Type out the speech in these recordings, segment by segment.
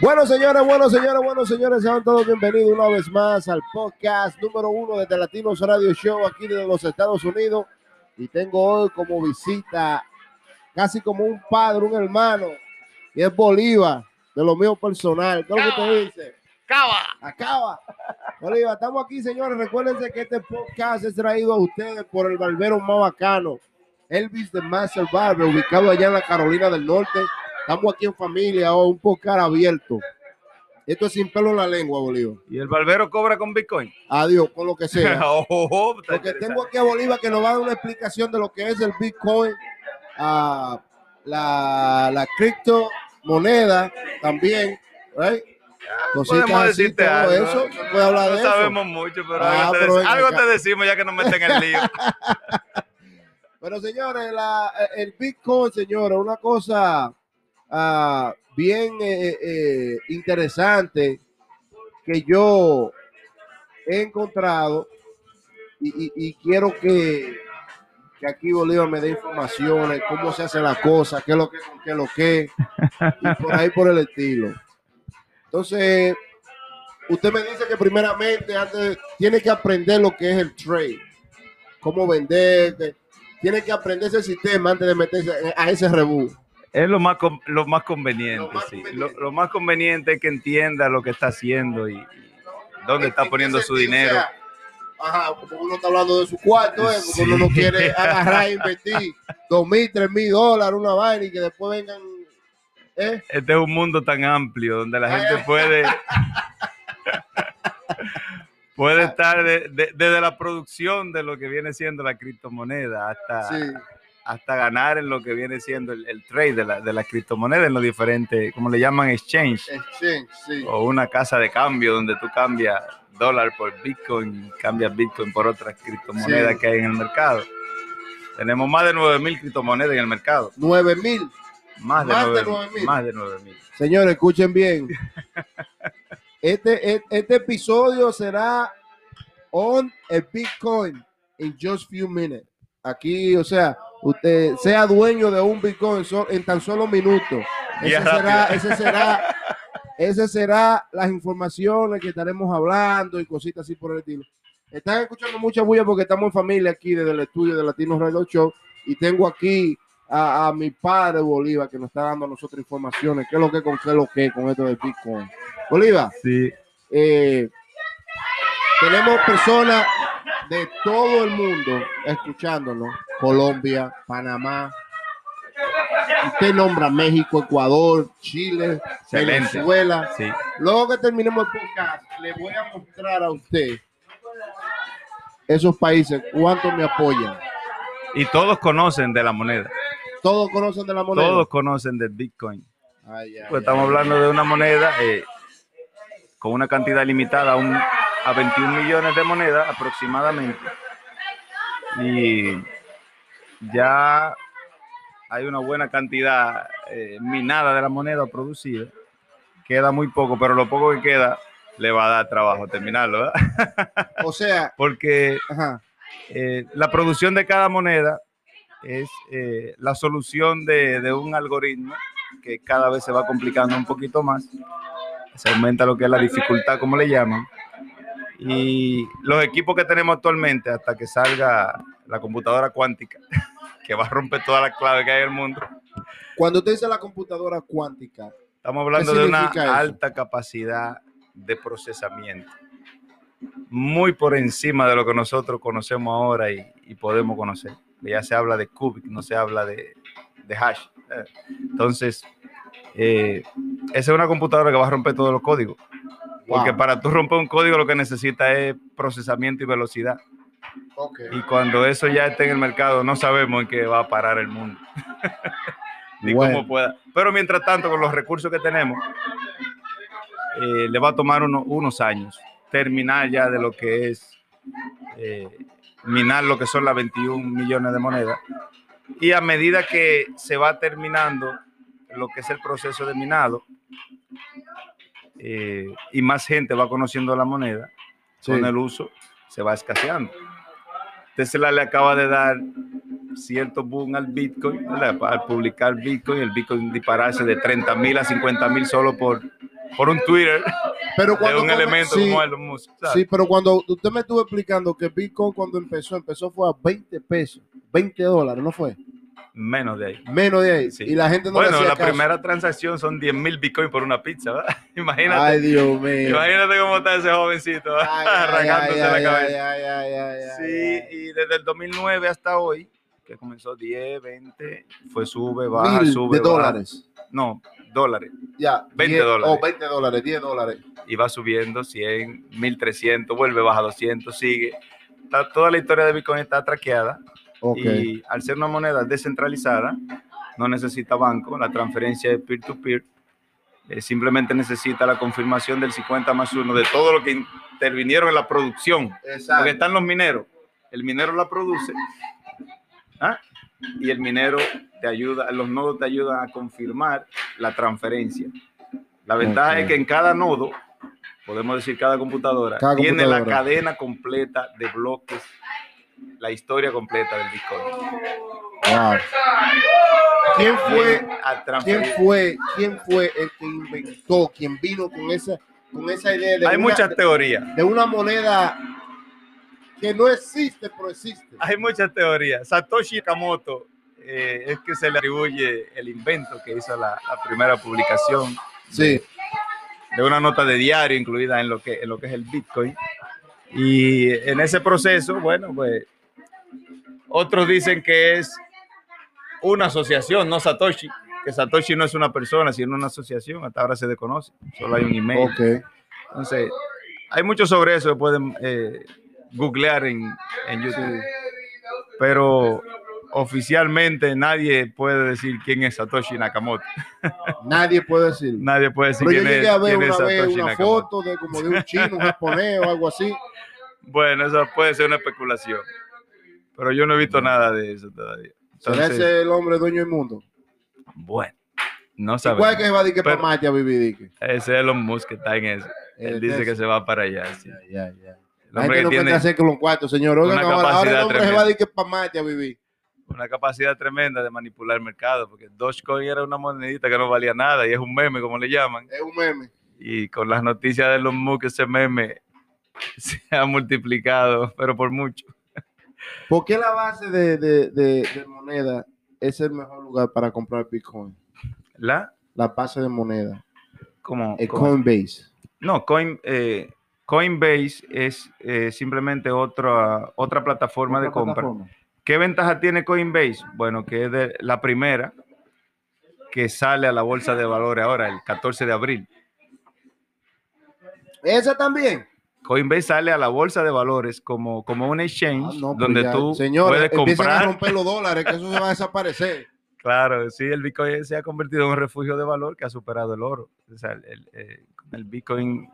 Bueno, señores, bueno, señores, bueno, señores, sean todos bienvenidos una vez más al podcast número uno desde Latinos Radio Show aquí desde los Estados Unidos. Y tengo hoy como visita, casi como un padre, un hermano, y es Bolívar, de lo mío personal. ¿Qué es lo que te dice? Cava. Acaba. Bolívar, estamos aquí, señores. Recuérdense que este podcast es traído a ustedes por el barbero más bacano, Elvis de Master Barber, ubicado allá en la Carolina del Norte. Estamos aquí en familia, oh, un podcast abierto. Esto es sin pelo en la lengua, Bolívar. ¿Y el barbero cobra con Bitcoin? Adiós, con lo que sea. Oh, oh, oh, Porque tengo aquí a Bolívar que nos va a dar una explicación de lo que es el Bitcoin, ah, la, la criptomoneda también, right? Cositas Podemos así, decirte todo algo. eso, se puede hablar no de eso. sabemos mucho, pero, Ah, algo, te, pero algo te decimos ya que nos meten en el lío. Pero señores, la- el Bitcoin, señores, una cosa ah, bien eh, eh, interesante que yo he encontrado y, quiero que, que aquí Bolívar me dé informaciones, cómo se hace la cosa, qué es lo que, qué es lo que, y por ahí por el estilo. Entonces, usted me dice que primeramente antes tiene que aprender lo que es el trade, cómo vender, tiene que aprender ese sistema antes de meterse a ese rebú. Es lo más, con- lo más conveniente, Lo más sí. conveniente. Lo, lo más conveniente es que entienda lo que está haciendo y, dónde está ¿En qué poniendo su dinero. Sea, ajá, porque uno está hablando de su cuarto, ¿eh? porque Sí. uno no quiere agarrar e invertir dos mil, tres mil dólares, una vaina y que después vengan. ¿eh? Este es un mundo tan amplio donde la gente ay. puede puede estar de- de- desde la producción de lo que viene siendo la criptomoneda hasta, Sí. Hasta ganar en lo que viene siendo el, el trade de la, de la criptomoneda en los diferentes, como le llaman exchange, Exchange, sí. o una casa de cambio donde tú cambias dólar por Bitcoin y cambias Bitcoin por otras criptomonedas Sí. que hay en el mercado. Tenemos más de 9.000 criptomonedas en el mercado. Nueve mil. Más de, Más de 9.000, 9.000. Más de 9.000. Señores, escuchen bien. Este, e- este episodio será on a Bitcoin in just few minutes. Aquí, o sea, usted sea dueño de un Bitcoin en tan solo minutos. Ese será, ese será, ese será las informaciones que estaremos hablando y cositas así por el estilo. Están escuchando mucha bulla porque estamos en familia aquí desde el estudio de Latino Radio Show y tengo aquí a, a mi padre Bolívar que nos está dando a nosotros informaciones. ¿Qué es lo que con qué es lo que con esto de Bitcoin? Bolívar, Sí. eh, tenemos personas de todo el mundo escuchándonos. Colombia, Panamá. Usted nombra México, Ecuador, Chile, Excelente. Venezuela. Sí. Luego que terminemos el podcast, le voy a mostrar a usted esos países cuánto me apoyan. Y todos conocen de la moneda. Todos conocen de la moneda. Todos conocen del Bitcoin. Ay, ay, Pues ay. estamos hablando de una moneda eh, con una cantidad limitada a, un- a 21 millones de monedas aproximadamente. Y ya hay una buena cantidad eh, minada de la moneda producida. Queda muy poco, pero lo poco que queda le va a dar trabajo terminarlo, ¿verdad? O sea, Porque ajá, eh, la producción de cada moneda es eh, la solución de, de un algoritmo que cada vez se va complicando un poquito más. Se aumenta lo que es la dificultad, como le llaman. Y los equipos que tenemos actualmente, hasta que salga la computadora cuántica, que va a romper todas las claves que hay en el mundo, cuando usted dice la computadora cuántica, estamos hablando de una eso? alta capacidad de procesamiento. Muy por encima de lo que nosotros conocemos ahora y, y podemos conocer. Ya se habla de cubic, no se habla de, de hash. Entonces, eh, esa es una computadora que va a romper todos los códigos. Porque para tú romper un código lo que necesita es procesamiento y velocidad. Y cuando eso ya esté en el mercado, no sabemos en qué va a parar el mundo. Ni Bueno. cómo pueda. Pero mientras tanto, con los recursos que tenemos, eh, le va a tomar uno- unos años terminar ya de lo que es eh, minar lo que son las 21 millones de monedas. Y a medida que se va terminando lo que es el proceso de minado, eh, y más gente va conociendo la moneda, Sí. con el uso se va escaseando. Tesla le acaba de dar cierto boom al Bitcoin, ¿verdad? al publicar Bitcoin, el Bitcoin dispararse de 30 mil a 50 mil solo por por un Twitter Pero de cuando un come- elemento sí, como Elon Musk. ¿sabes? Sí, pero cuando usted me estuvo explicando que Bitcoin cuando empezó, empezó fue a 20 pesos, 20 dólares, ¿no fue? Menos de ahí. Menos de ahí. Sí. Y la gente no Bueno, la caso. primera transacción son 10 mil Bitcoin por una pizza, ¿verdad? Imagínate. Ay, Dios mío. Imagínate cómo está ese jovencito Ay, arrancándose ay, la cabeza. Sí, y desde el 2009 hasta hoy, que comenzó 10, 20, fue sube, baja, Mil sube, de baja. dólares. No, dólares. Ya. 20 10 dólares. O 20 dólares, 10 dólares. Y va subiendo 100, 1300, vuelve, baja 200, sigue. Está- toda la historia de Bitcoin está traqueada. Ok. Y al ser una moneda descentralizada, no necesita banco, la transferencia es peer-to-peer, eh, simplemente necesita la confirmación del 50 más 1 de todo lo que intervinieron en la producción. Exacto. Porque están los mineros, el minero la produce ¿ah? y el minero te ayuda, los nodos te ayudan a confirmar la transferencia. La ventaja Ok. es que en cada nodo, podemos decir cada computadora, Cada tiene la computadora. cadena completa de bloques, la historia completa del Bitcoin. Wow. ¿Quién fue, quién fue, quién fue el que inventó, quien vino con esa, con esa idea de Hay una, muchas teorías. de una moneda que no existe, pero existe? Hay muchas teorías. Satoshi Nakamoto eh, es que se le atribuye el invento que hizo la, la primera publicación Sí. de una nota de diario incluida en lo que, en lo que es el Bitcoin. Y en ese proceso, bueno, pues otros dicen que es una asociación, no Satoshi, que Satoshi no es una persona, sino una asociación, hasta ahora se desconoce, solo hay un email. Ok. Entonces, hay mucho sobre eso que pueden eh, googlear en, en YouTube, pero oficialmente nadie puede decir quién es Satoshi Nakamoto. Nadie puede decir. Nadie puede decir Pero yo quién llegué es, a ver quién una vez una Nakamoto. foto de como de un chino, un japonés o algo así. Bueno, eso puede ser una especulación, pero yo no he visto nada de eso todavía. ¿Será Entonces, ese el hombre dueño del mundo? bueno, no ¿Y sabemos. ¿Cuál es que se va a decir que para Marte a vivir? dique? Ese es Elon Musk que está en eso. Él Eh, dice de que se va para allá. sí. Ya, ya. El La hombre que no tiene hacer con los cuartos, señor. Oigan, una ahora, ahora el hombre se va tremenda. a decir que para Marte a vivir. una capacidad tremenda de manipular el mercado, porque Dogecoin era una monedita que no valía nada y es un meme, como le llaman. Es un meme. Y con las noticias de Elon Musk, ese meme se ha multiplicado, pero por mucho. ¿Por qué la base de, de, de, de moneda es el mejor lugar para comprar Bitcoin? ¿La? La base de moneda. Como, El como- Coinbase. No, Coin, eh, Coinbase es eh, simplemente otra, otra plataforma de compra. plataforma. ¿Qué ventaja tiene Coinbase? Bueno, que es de la primera que sale a la bolsa de valores ahora, el 14 de abril. Esa también. Coinbase sale a la bolsa de valores como, como un exchange Ah, no, pues donde ya. tú Señores, puedes empiecen a comprar. romper los dólares, que eso se va a desaparecer. Claro, sí, el Bitcoin se ha convertido en un refugio de valor que ha superado el oro. O sea, el, el, eh, el Bitcoin,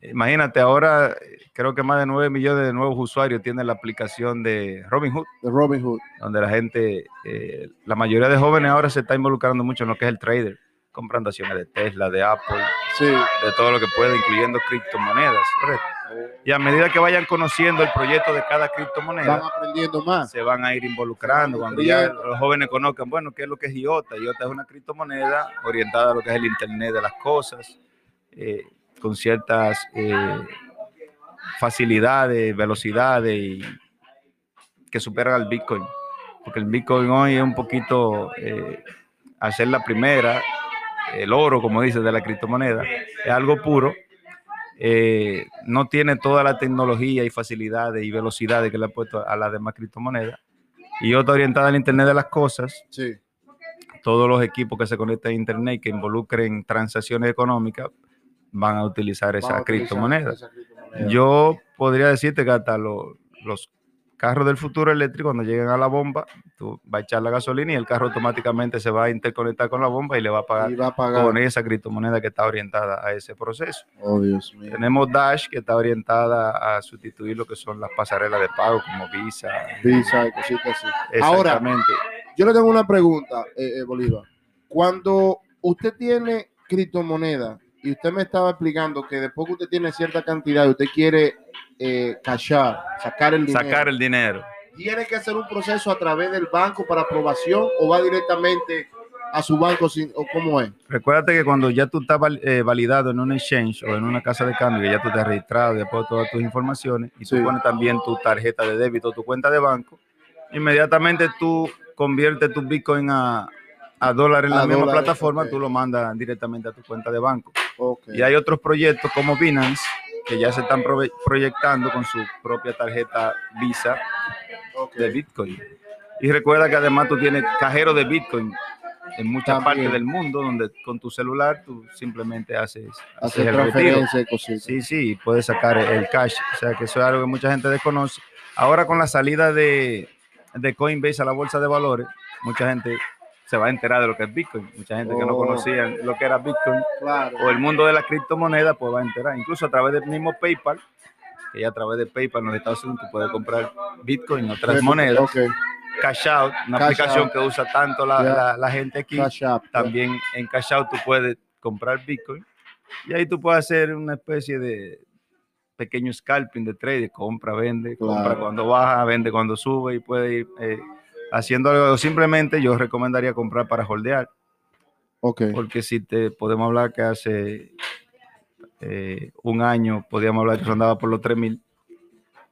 imagínate, ahora eh, creo que más de 9 millones de nuevos usuarios tienen la aplicación de Robinhood, De Robin Hood. donde la gente, eh, la mayoría de jóvenes ahora se está involucrando mucho en lo que es el trader, comprando acciones de Tesla, de Apple, Sí. de todo lo que puede, incluyendo criptomonedas. correcto. Y a medida que vayan conociendo el proyecto de cada criptomoneda, Van aprendiendo más. se van a ir involucrando. Cuando ya los jóvenes conozcan, bueno, ¿qué es lo que es IOTA? IOTA es una criptomoneda orientada a lo que es el Internet de las cosas, eh, con ciertas eh, facilidades, velocidades y que superan al Bitcoin. Porque el Bitcoin hoy es un poquito eh, hacer la primera, el oro, como dice, de la criptomoneda, es algo puro. Eh, no tiene toda la tecnología y facilidades y velocidades que le ha puesto a las demás criptomonedas. Y otra orientada al Internet de las cosas, Sí. todos los equipos que se conecten a Internet y que involucren transacciones económicas van a utilizar esa a utilizar criptomoneda. esa criptomoneda. Yo podría decirte que hasta lo- los carros del futuro eléctrico, cuando lleguen a la bomba, tú vas a echar la gasolina y el carro automáticamente se va a interconectar con la bomba y le va a pagar va a pagar. con esa criptomoneda que está orientada a ese proceso. Oh, Dios mío. Tenemos Dash que está orientada a sustituir lo que son las pasarelas de pago como Visa. Visa y cositas así. Ahora, Exactamente. yo le tengo una pregunta, eh, eh, Bolívar. Cuando usted tiene criptomoneda y usted me estaba explicando que después que usted tiene cierta cantidad y usted quiere eh, cachar, sacar el dinero, Sacar el dinero. ¿tiene que hacer un proceso a través del banco para aprobación o va directamente a su banco sin, o cómo es. Recuérdate que cuando ya tú estás eh, validado en un exchange o en una casa de cambio, que ya tú te has registrado, después todas tus informaciones, y tú Sí. pones también tu tarjeta de débito, tu cuenta de banco, inmediatamente tú conviertes tu Bitcoin a, a dólares en la A misma dólares, plataforma, ok. tú lo mandas directamente a tu cuenta de banco. Ok. Y hay otros proyectos como Binance que ya se están proyectando con su propia tarjeta Visa ok. de Bitcoin. Y recuerda que además tú tienes cajero de Bitcoin en muchas También. partes del mundo donde con tu celular tú simplemente haces, haces el retiro. Sí, sí, puedes sacar el cash. O sea que eso es algo que mucha gente desconoce. Ahora con la salida de, de Coinbase a la bolsa de valores, mucha gente se va a enterar de lo que es Bitcoin. Mucha gente que no Oh. conocía lo que era Bitcoin Claro. o el mundo de la criptomoneda, pues va a enterar. Incluso a través del mismo PayPal, que ya a través de PayPal en los Estados Unidos tú puedes comprar Bitcoin otras monedas. Ok. Cash Out, una Cash aplicación Out. que usa tanto la, la- la gente aquí. Cash. También en Cash Out tú puedes comprar Bitcoin y ahí tú puedes hacer una especie de pequeño scalping de trade, compra, vende, compra cuando baja, vende cuando sube y puede ir eh, haciendo algo. Simplemente yo recomendaría comprar para holdear, Ok. porque si te podemos hablar que hace eh, un año podíamos hablar que eso andaba por los 3 mil,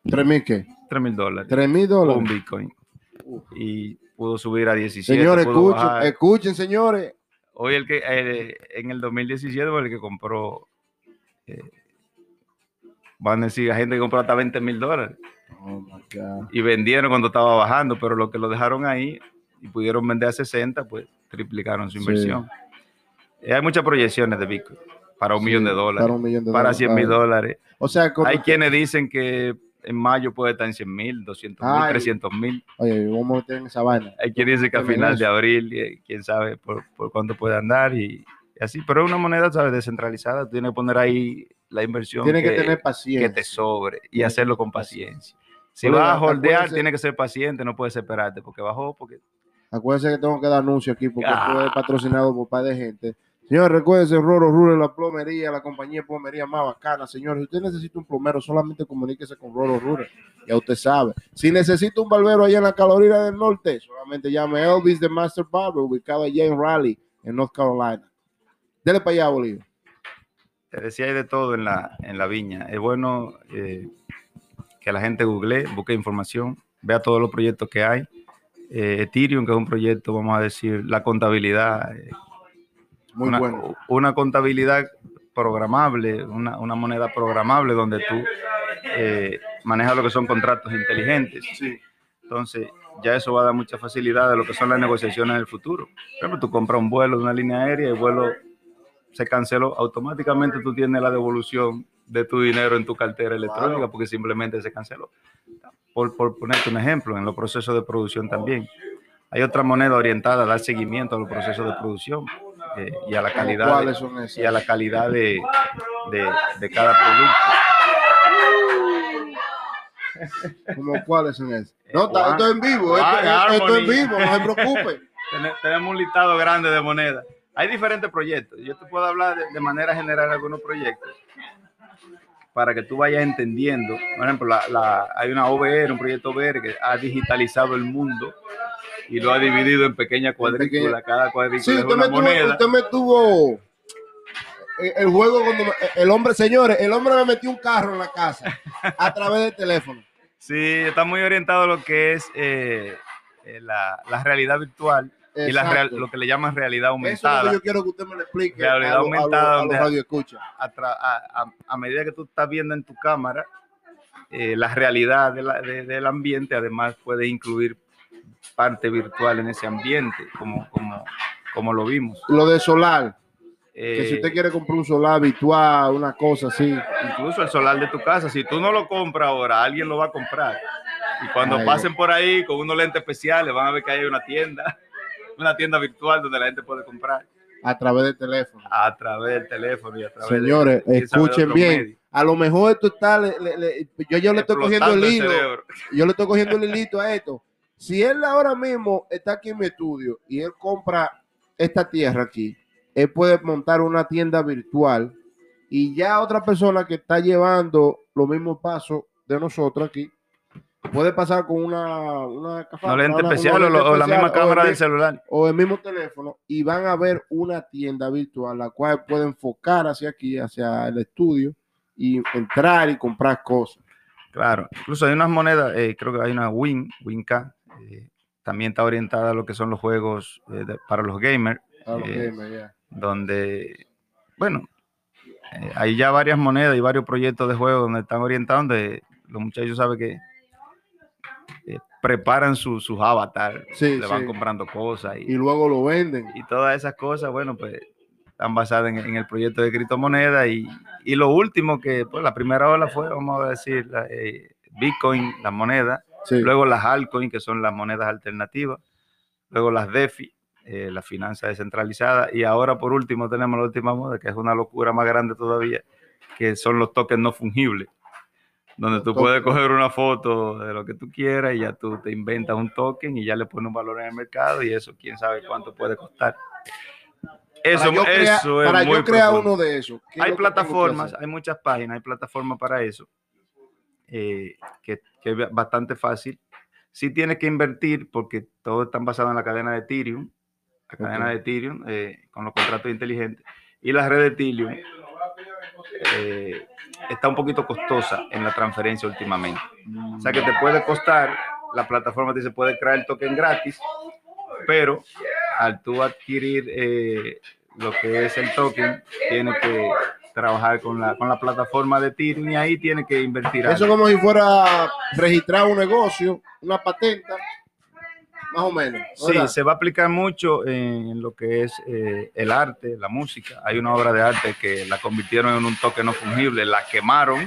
¿Tres mil qué? 3 mil dólares, ¿Tres mil un dólares? Bitcoin y pudo subir a 17. Señores, escuchen, bajar. escuchen, señores. Hoy el que eh, en el 2017 fue el que compró, eh, van a decir, a gente que compró hasta 20 mil dólares Oh my God. y vendieron cuando estaba bajando, pero los que lo dejaron ahí y pudieron vender a 60, pues triplicaron su inversión. Eh, hay muchas proyecciones de Bitcoin para un Sí, millón de dólares, Para un millón de para dólares. 100 mil dólares. O sea, Hay quienes dicen que en mayo puede estar en 100 mil, 200 mil, Ay. 300 mil. Oye, vamos a meter en esa vaina. Hay quien dice que a final eso. de abril, eh, quién sabe por, por cuánto puede andar y, y así. Pero es una moneda, ¿sabes? Descentralizada. Tú tienes que poner ahí la inversión Tiene que, que, tener que paciencia. te sobre y Tiene que hacerlo con paciencia. Si vas a holdear, tienes que ser paciente, no puedes esperarte porque bajó, porque Acuérdense que tengo que dar anuncio aquí porque Ah. es patrocinado por par de gente. Señores, recuérdense, Roro Rure, la plomería, la compañía de plomería más bacana. Señores, si usted necesita un plomero, solamente comuníquese con Roro Rure. Ya usted sabe. Si necesita un barbero allá en la Carolina del Norte, solamente llame a Elvis de Master Barber, ubicado allá en Raleigh, en North Carolina. Dele para allá, Bolívar. Te decía hay de todo en la, en la viña. Es bueno eh, que la gente google, busque información, vea todos los proyectos que hay. Eh, Ethereum, que es un proyecto, vamos a decir, la contabilidad, eh, Muy una, bueno. una contabilidad programable, una, una moneda programable donde tú manejas lo que son contratos inteligentes. Sí. Entonces, ya eso va a dar mucha facilidad de lo que son las negociaciones en el futuro. Por ejemplo, tú compras un vuelo de una línea aérea y el vuelo se canceló, automáticamente tú tienes la devolución de tu dinero en tu cartera electrónica porque simplemente se canceló. Por, por ponerte un ejemplo, en los procesos de producción también. Hay otra moneda orientada a dar seguimiento a los procesos de producción eh, y a la ¿Cómo calidad, de- y a la calidad de, de- de cada producto. ¿Cómo cuáles son esas? No, Eh, está- One- esto es en vivo. Esto, One esto- esto es en vivo, no se preocupe. Tene- Tenemos un listado grande de monedas. Hay diferentes proyectos. Yo te puedo hablar de, de manera general algunos proyectos para que tú vayas entendiendo. Por ejemplo, la, la- hay una OVR, un proyecto OVR que ha digitalizado el mundo y lo ha dividido en pequeñas cuadrículas. Cada cuadrícula Sí, es usted una me, tuvo, moneda. usted me tuvo eh, el juego cuando me- el hombre, señores, el hombre me metió un carro en la casa a través del teléfono. Sí, está muy orientado a lo que es eh, eh, la, la realidad virtual y la real- lo que le llaman realidad Eso es lo aumentada. que yo quiero que usted me lo explique Realidad a, lo- a, aumentada, a donde- a, tra- a- a- a medida que tú estás viendo en tu cámara eh, la realidad de la- de- del ambiente, además puede incluir parte virtual en ese ambiente, como, como, como lo vimos. Lo de solar, que Eh, si usted quiere comprar un solar virtual, una cosa así. Incluso el solar de tu casa, si tú no lo compras ahora, alguien lo va a comprar. Y cuando Ay, pasen por ahí con unos lentes especiales, van a ver que hay una tienda, una tienda virtual donde la gente puede comprar a través del teléfono. a través del teléfono y a través Señores, de escuchen bien. A lo mejor esto está, le- le- le- yo, yo le estoy cogiendo el hilo. yo le estoy cogiendo el hilito a esto. Si él ahora mismo está aquí en mi estudio y él compra esta tierra aquí, él puede montar una tienda virtual y ya otra persona que está llevando los mismos pasos de nosotros aquí, puede pasar con una, una lente especial o, lente la misma cámara el del celular. o el mismo teléfono y van a ver una tienda virtual la cual puede enfocar hacia aquí, hacia el estudio y entrar y comprar cosas. Claro, incluso hay unas monedas, eh, creo que hay una Win, WinK, eh, también está orientada a lo que son los juegos eh, de- para los gamers, a los gamers, ya. donde, bueno, hay ya varias monedas y varios proyectos de juego donde están orientados, donde los muchachos saben que eh, preparan su- sus avatares, Sí, le van sí. comprando cosas Y y, luego lo venden. y todas esas cosas, bueno, pues están basadas en, en el proyecto de criptomonedas y, y lo último que, pues la primera ola fue, vamos a decir, la, eh, Bitcoin, la moneda, Sí. luego las altcoins, que son las monedas alternativas, luego las DeFi, eh, la finanza descentralizada, y ahora por último tenemos la última moda, que es una locura más grande todavía, que son los tokens no fungibles, donde tú puedes coger una foto de lo que tú quieras y ya tú te inventas un token y ya le pones un valor en el mercado y eso quién sabe cuánto puede costar. Eso, para yo, crea- eso es para muy yo crear uno de esos. ¿qué es hay plataformas, hay muchas páginas, hay plataformas para eso, eh, que, que es bastante fácil. Sí tienes que invertir porque todo están basado en la cadena de Ethereum, la cadena de Ethereum eh, con los contratos inteligentes. Y la red de Ethereum eh, está un poquito costosa en la transferencia últimamente. O sea que te puede costar, la plataforma te dice puede crear el token gratis, pero al tú adquirir eh, lo que es el token, tienes que trabajar con la, con la plataforma de Ethereum y ahí tienes que invertir. Eso algo. como si fuera registrar un negocio, una patenta, más o menos. Sí, se va a aplicar mucho en lo que es eh, el arte, la música. Hay una obra de arte que la convirtieron en un token no fungible, la quemaron,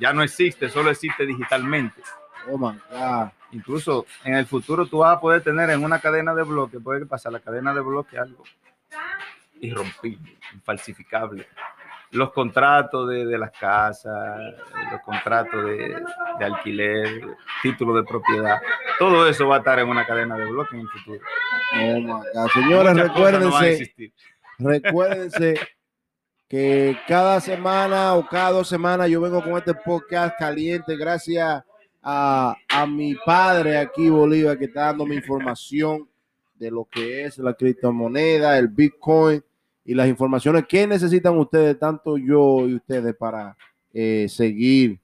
ya no existe, solo existe digitalmente. Oh my God. Incluso en el futuro tú vas a poder tener en una cadena de bloques, puede pasar la cadena de bloques algo irrompible, infalsificable. Los contratos de, de las casas, los contratos de, de alquiler, títulos de propiedad, todo eso va a estar en una cadena de bloques en el futuro. Oh my God. Señores, Muchas no recuérdense, recuérdense que cada semana o cada dos semanas yo vengo con este podcast caliente gracias a, a mi padre aquí, Bolívar, que está dándome información de lo que es la criptomoneda, el Bitcoin y las informaciones que necesitan ustedes, tanto yo y ustedes, para eh, seguir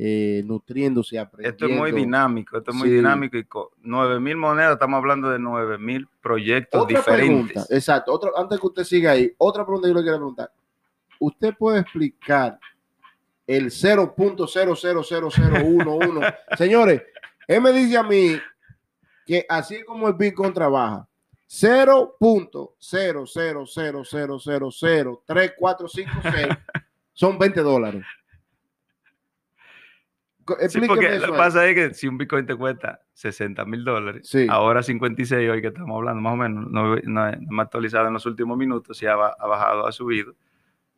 eh, nutriéndose aprendiendo. Esto es muy dinámico, esto es muy Sí. dinámico y con 9 mil monedas, estamos hablando de 9 mil proyectos Otra diferentes. pregunta, exacto. Otra, antes que usted siga ahí, otra pregunta que yo le quiero preguntar. ¿Usted puede explicar el 0.000011? Señores, él me dice a mí que así como el Bitcoin trabaja. 0.0000003456 son 20 dólares. Sí, porque eso lo que pasa es que si un Bitcoin te cuesta 60 mil dólares, Sí. ahora 56 hoy que estamos hablando, más o menos, no, no, no me ha actualizado en los últimos minutos, si ha, ha bajado, ha subido.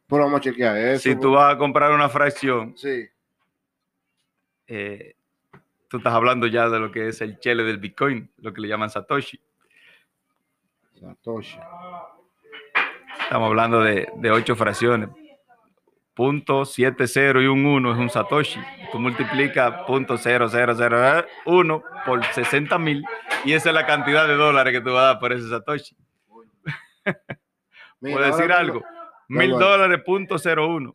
Pero vamos a chequear eso. si tú vas a comprar una fracción, Sí. eh, tú estás hablando ya de lo que es el chele del Bitcoin, lo que le llaman Satoshi. Satoshi. Estamos hablando de, de 8 fracciones. Punto 70 y un 1 es un Satoshi. Tú multiplicas punto 0001 por 60 mil y esa es la cantidad de dólares que tú vas a dar por ese Satoshi. ¿Puedo decir algo? Mil dólares punto 01.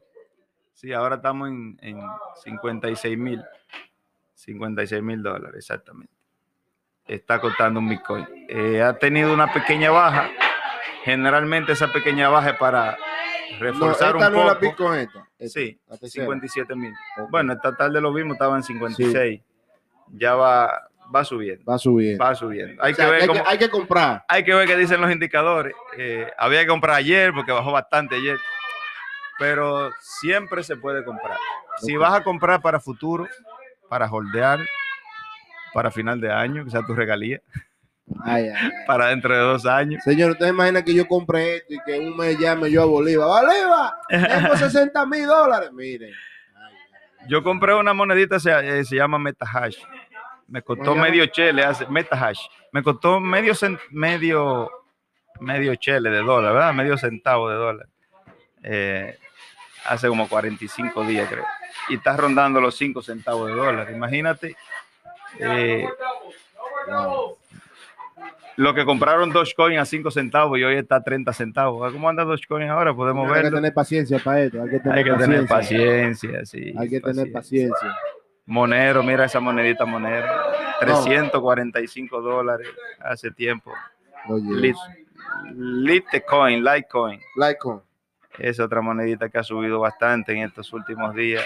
Sí, ahora estamos en, en 56 mil. 56 mil dólares, exactamente. Está costando un Bitcoin. Eh, ha tenido una pequeña baja. Generalmente esa pequeña baja es para No, reforzar esta un no es la poco. Bitcoin esta. esta, Sí, la tercera. 57 mil. Ok. Bueno, esta tarde lo vimos, estaba en 56. Ya va, va subiendo. va subiendo. Va subiendo. Hay O sea, que ver hay, cómo, que, hay que comprar. hay que ver qué dicen los indicadores. Eh, había que comprar ayer porque bajó bastante ayer. Pero siempre se puede comprar. Si vas a comprar para futuro, para holdear, para final de año, que sea tu regalía, Ay, ay, para dentro de dos años. Señor, ¿usted imagina que yo compré esto y que un mes llame yo a Bolívar? ¡Bolívar! Tengo 60 mil dólares. Miren. Yo compré una monedita, se, eh, se llama MetaHash. Me costó medio chele, hace, MetaHash. Me costó medio, medio, medio chele de dólar, ¿verdad? Medio centavo de dólar. Eh, hace como 45 días, creo. Y está rondando los 5 centavos de dólar. Imagínate eh, lo que compraron Dogecoin a 5 centavos y hoy está a 30 centavos. ¿Cómo anda Dogecoin ahora? Podemos ver. Hay que tener paciencia para esto. Hay que tener, Hay que paciencia. tener paciencia, sí. Hay que tener paciencia. Monero, mira esa monedita Monero. 345 dólares hace tiempo. Oye, Lit, Litecoin, Litecoin. Litecoin. Es otra monedita que ha subido bastante en estos últimos días.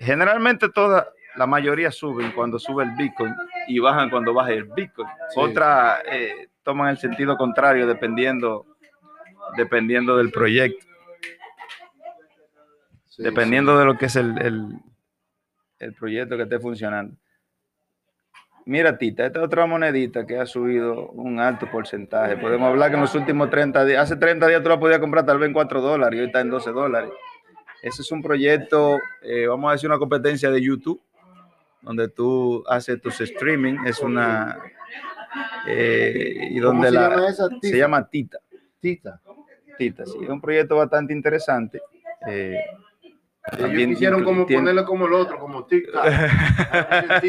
Generalmente todas, la mayoría suben cuando sube el Bitcoin y bajan cuando baja el Bitcoin. Sí. Otra eh, toman el sentido contrario dependiendo, dependiendo del proyecto, Sí, dependiendo de lo que es el, el, el proyecto que esté funcionando. Mira, Tita, esta es otra monedita que ha subido un alto porcentaje. Podemos hablar que en los últimos 30 días, hace 30 días tú la podías comprar tal vez en 4 dólares y hoy está en 12 dólares. Ese es un proyecto, eh, vamos a decir, una competencia de YouTube, donde tú haces tus streaming. Es una. eh, y ¿Cómo donde se la. llama esa? Se Tita. llama Tita. Tita. Tita, sí. Es un proyecto bastante interesante. eh, Ellos también quisieron como tiene- ponerle como el otro, como Tic-Tac.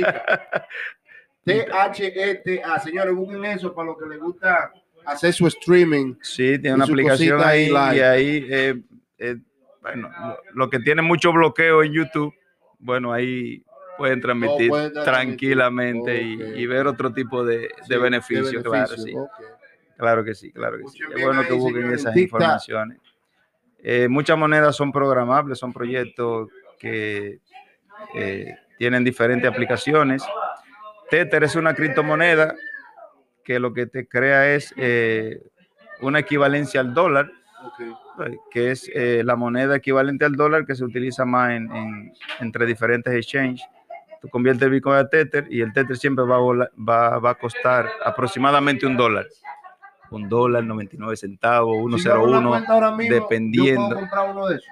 T-H-E-T-A. Señores, busquen eso para los que les gusta hacer su streaming. Sí, tiene una aplicación ahí y ahí, eh, eh, bueno, lo, lo que tiene mucho bloqueo en YouTube, bueno, ahí pueden transmitir pueden tranquilamente y- ver otro tipo de, beneficios, claro, sí. beneficio. Claro que sí, claro que sí. Es bueno ahí, que busquen esas informaciones. Eh, muchas monedas son programables, son proyectos que eh, tienen diferentes aplicaciones. Tether es una criptomoneda que lo que te crea es eh, una equivalencia al dólar, que es la moneda equivalente al dólar que se utiliza más en, en- entre diferentes exchanges. Tú conviertes el Bitcoin a Tether y el Tether siempre va a, vola- va, va a costar aproximadamente un dólar. Un dólar, 99 centavos, Si yo abro una 1.01. cuenta ahora mismo, dependiendo. Yo puedo comprar uno de esos.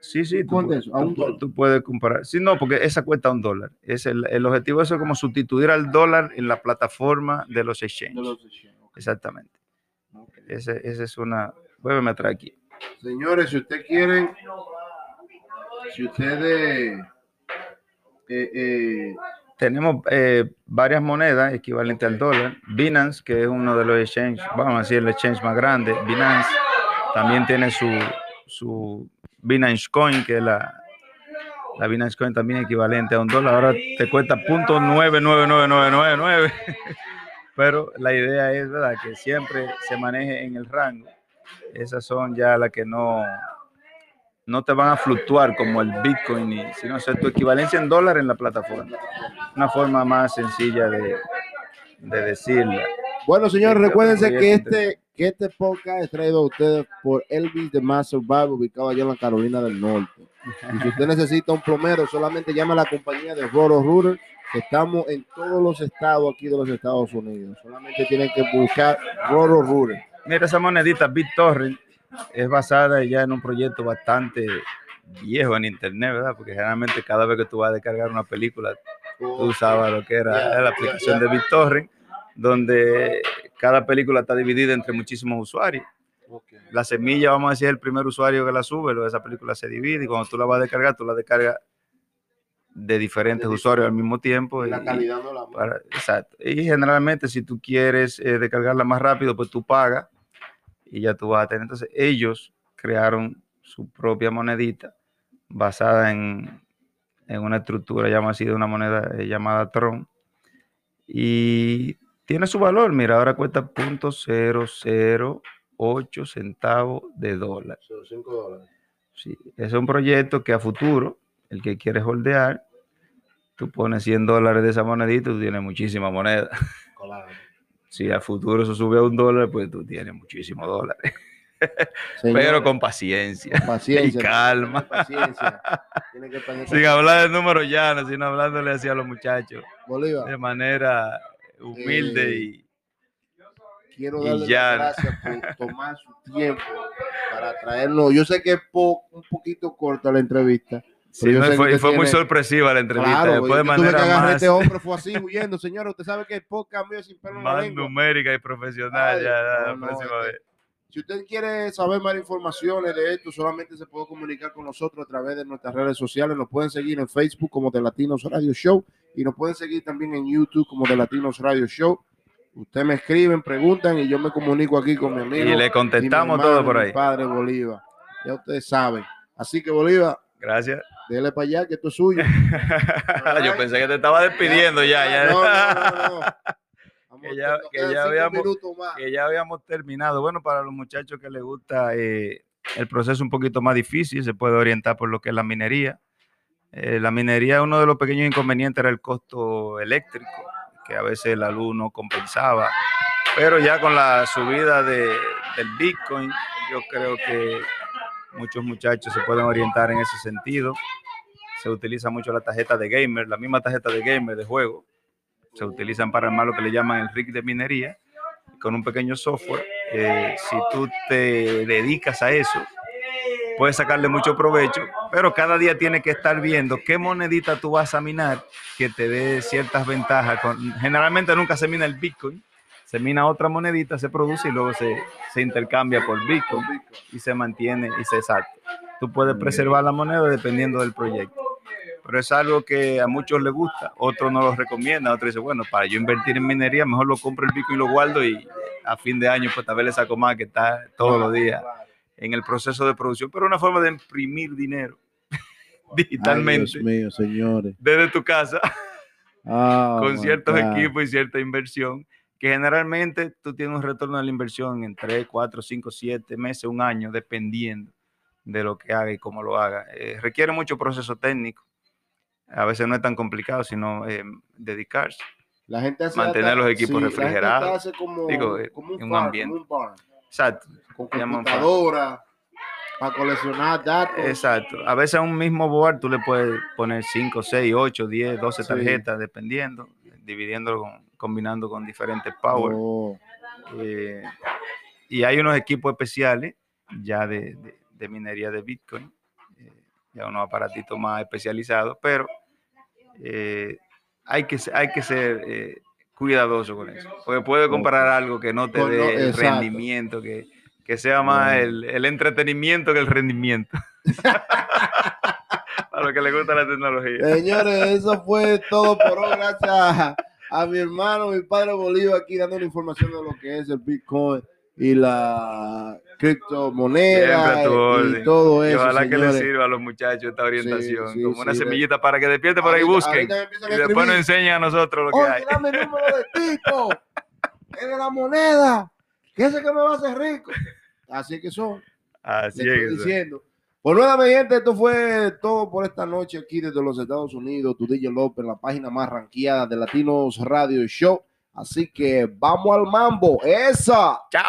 Sí, sí, tú, ¿Cuánto pu- es eso? ¿A tú un pu- dólar? tú puedes comprar. Sí, no, porque esa cuesta un dólar. Es el, el objetivo de eso es como sustituir al dólar en la plataforma de los De exchanges. los. Exactamente. Ok. Ese, ese es una. Vuélveme atrás aquí. Señores, si ustedes quieren, si ustedes eh, eh, Tenemos eh, varias monedas equivalentes al dólar. Binance, que es uno de los exchanges, vamos a decir el exchange más grande. Binance también tiene su, su Binance Coin, que es la, la Binance Coin también equivalente a un dólar. Ahora te cuesta punto nueve nueve nueve nueve nueve nueve. Pero la idea es, ¿verdad?, que siempre se maneje en el rango. Esas son ya las que no, no te van a fluctuar como el Bitcoin, sino ser tu equivalencia en dólar en la plataforma. Una forma más sencilla de, de decirla. Bueno, señores, Sí, recuérdense que este, que este podcast es traído a ustedes por Elvis de Mass Survival, ubicado allá en la Carolina del Norte. Y si usted necesita un plomero, solamente llame a la compañía de Roro Router, que estamos en todos los estados aquí de los Estados Unidos. Solamente tienen que buscar Roro Router. Mira, esa monedita BitTorrent es basada ya en un proyecto bastante viejo en internet, ¿verdad? Porque generalmente cada vez que tú vas a descargar una película, tú usabas lo que era la aplicación de BitTorrent, donde cada película está dividida entre muchísimos usuarios. La semilla, vamos a decir, es el primer usuario que la sube, luego esa película se divide y cuando tú la vas a descargar, tú la descargas de diferentes De usuarios al mismo tiempo. La y- calidad no la para- exacto. Y generalmente si tú quieres eh, descargarla más rápido, pues tú pagas y ya tú vas a tener. Entonces ellos crearon su propia monedita basada en, en una estructura, llama así, de una moneda eh, llamada Tron. Y tiene su valor, mira, ahora cuesta .008 centavos de dólar. Son cinco dólares. Sí, es un proyecto que a futuro, el que quiere holdear, tú pones 100 dólares de esa monedita, tú tienes muchísima moneda. Claro. Si a futuro eso sube a un dólar, pues tú tienes muchísimos dólares. Pero con paciencia paciencia. y calma. Paciencia. Tiene que tener Sin hablar de números llanos, sino hablándole así a los muchachos Bolívar. de manera humilde Eh, y quiero darle las gracias por tomar su tiempo para traernos. Yo sé que es po- un poquito corta la entrevista. Sí, no, fue, usted muy sorpresiva la entrevista. Claro, Después de yo tuve que manera agarrar más, este hombre, fue así, huyendo. Señor, usted sabe que el podcast mío sin más numérica y profesional. Ay, ya, ya, no, la no, próxima es que- vez. Si usted quiere saber más informaciones de esto, solamente se puede comunicar con nosotros a través de nuestras redes sociales. Nos pueden seguir en Facebook como The Latinos Radio Show y nos pueden seguir también en YouTube como The Latinos Radio Show. Ustedes me escriben, preguntan y yo me comunico aquí con mi amigo. Y le contestamos todo por ahí. Padre Bolívar. Ya ustedes saben. Así que Bolívar. Gracias. Dele para allá, que esto es suyo. Yo pensé que te estaba despidiendo ya. ya. No, no, no, no. Que ya, que, ya habíamos, que ya habíamos terminado. Bueno, para los muchachos que les gusta eh, el proceso un poquito más difícil, se puede orientar por lo que es la minería. Eh, la minería, uno de los pequeños inconvenientes era el costo eléctrico, que a veces la luz no compensaba. Pero ya con la subida de, del Bitcoin, yo creo que muchos muchachos se pueden orientar en ese sentido. Se utiliza mucho la tarjeta de gamer, la misma tarjeta de gamer de juego. Se utilizan para armar lo que le llaman el rig de minería. Con un pequeño software, si tú te dedicas a eso, puedes sacarle mucho provecho, pero cada día tienes que estar viendo qué monedita tú vas a minar que te dé ciertas ventajas. Generalmente nunca se mina el Bitcoin, se mina otra monedita, se produce y luego se, se intercambia por Bitcoin y se mantiene y se salta. Tú puedes preservar la moneda dependiendo del proyecto. Pero es algo que a muchos les gusta, otros no lo recomiendan, otros dicen, bueno, para yo invertir en minería, mejor lo compro el Bitcoin y lo guardo y a fin de año pues tal vez le saco más que está todos los días en el proceso de producción, pero una forma de imprimir dinero digitalmente. Ay, Dios mío, señores. Desde tu casa, oh, con ciertos equipos y cierta inversión, que generalmente tú tienes un retorno de la inversión en 3, 4, 5, 7 meses, un año, dependiendo de lo que haga y cómo lo haga. Eh, requiere mucho proceso técnico. A veces no es tan complicado, sino eh, dedicarse. La gente hace mantener hasta, los equipos sí, refrigerados. Hace como, Digo, como un en un farm, ambiente. como un barn, Exacto. con computadora para coleccionar datos. Exacto. A veces a un mismo board tú le puedes poner 5, 6, 8, 10, 12 Sí. tarjetas, dependiendo, dividiendo, con- combinando con diferentes power. Oh, Eh, y hay unos equipos especiales ya de, de- de minería de Bitcoin, eh, ya unos aparatitos más especializados, pero eh, hay, que, hay que ser cuidadoso con eso, porque puede comprar algo que no te dé el exacto. rendimiento, que, que sea más el entretenimiento que el rendimiento. A lo que le gusta la tecnología. Señores, eso fue todo por hoy. Gracias a, a mi hermano, mi padre Bolívar, aquí dando la información de lo que es el Bitcoin y la criptomoneda y, orden. todo Y eso. ojalá que les sirva a los muchachos esta orientación, sí, como una de- semillita para que despierten por ahí busquen y después nos enseñen a nosotros lo que hay. Dame el número de Tito. Es de la moneda. Que ese que me va a hacer rico. Así que son. Así estoy es. eso. diciendo. Pues nada, gente, esto fue todo por esta noche aquí desde los Estados Unidos. Tu DJ López, la página más ranqueada de Latinos Radio Show. Así que vamos al mambo. Esa. Chao.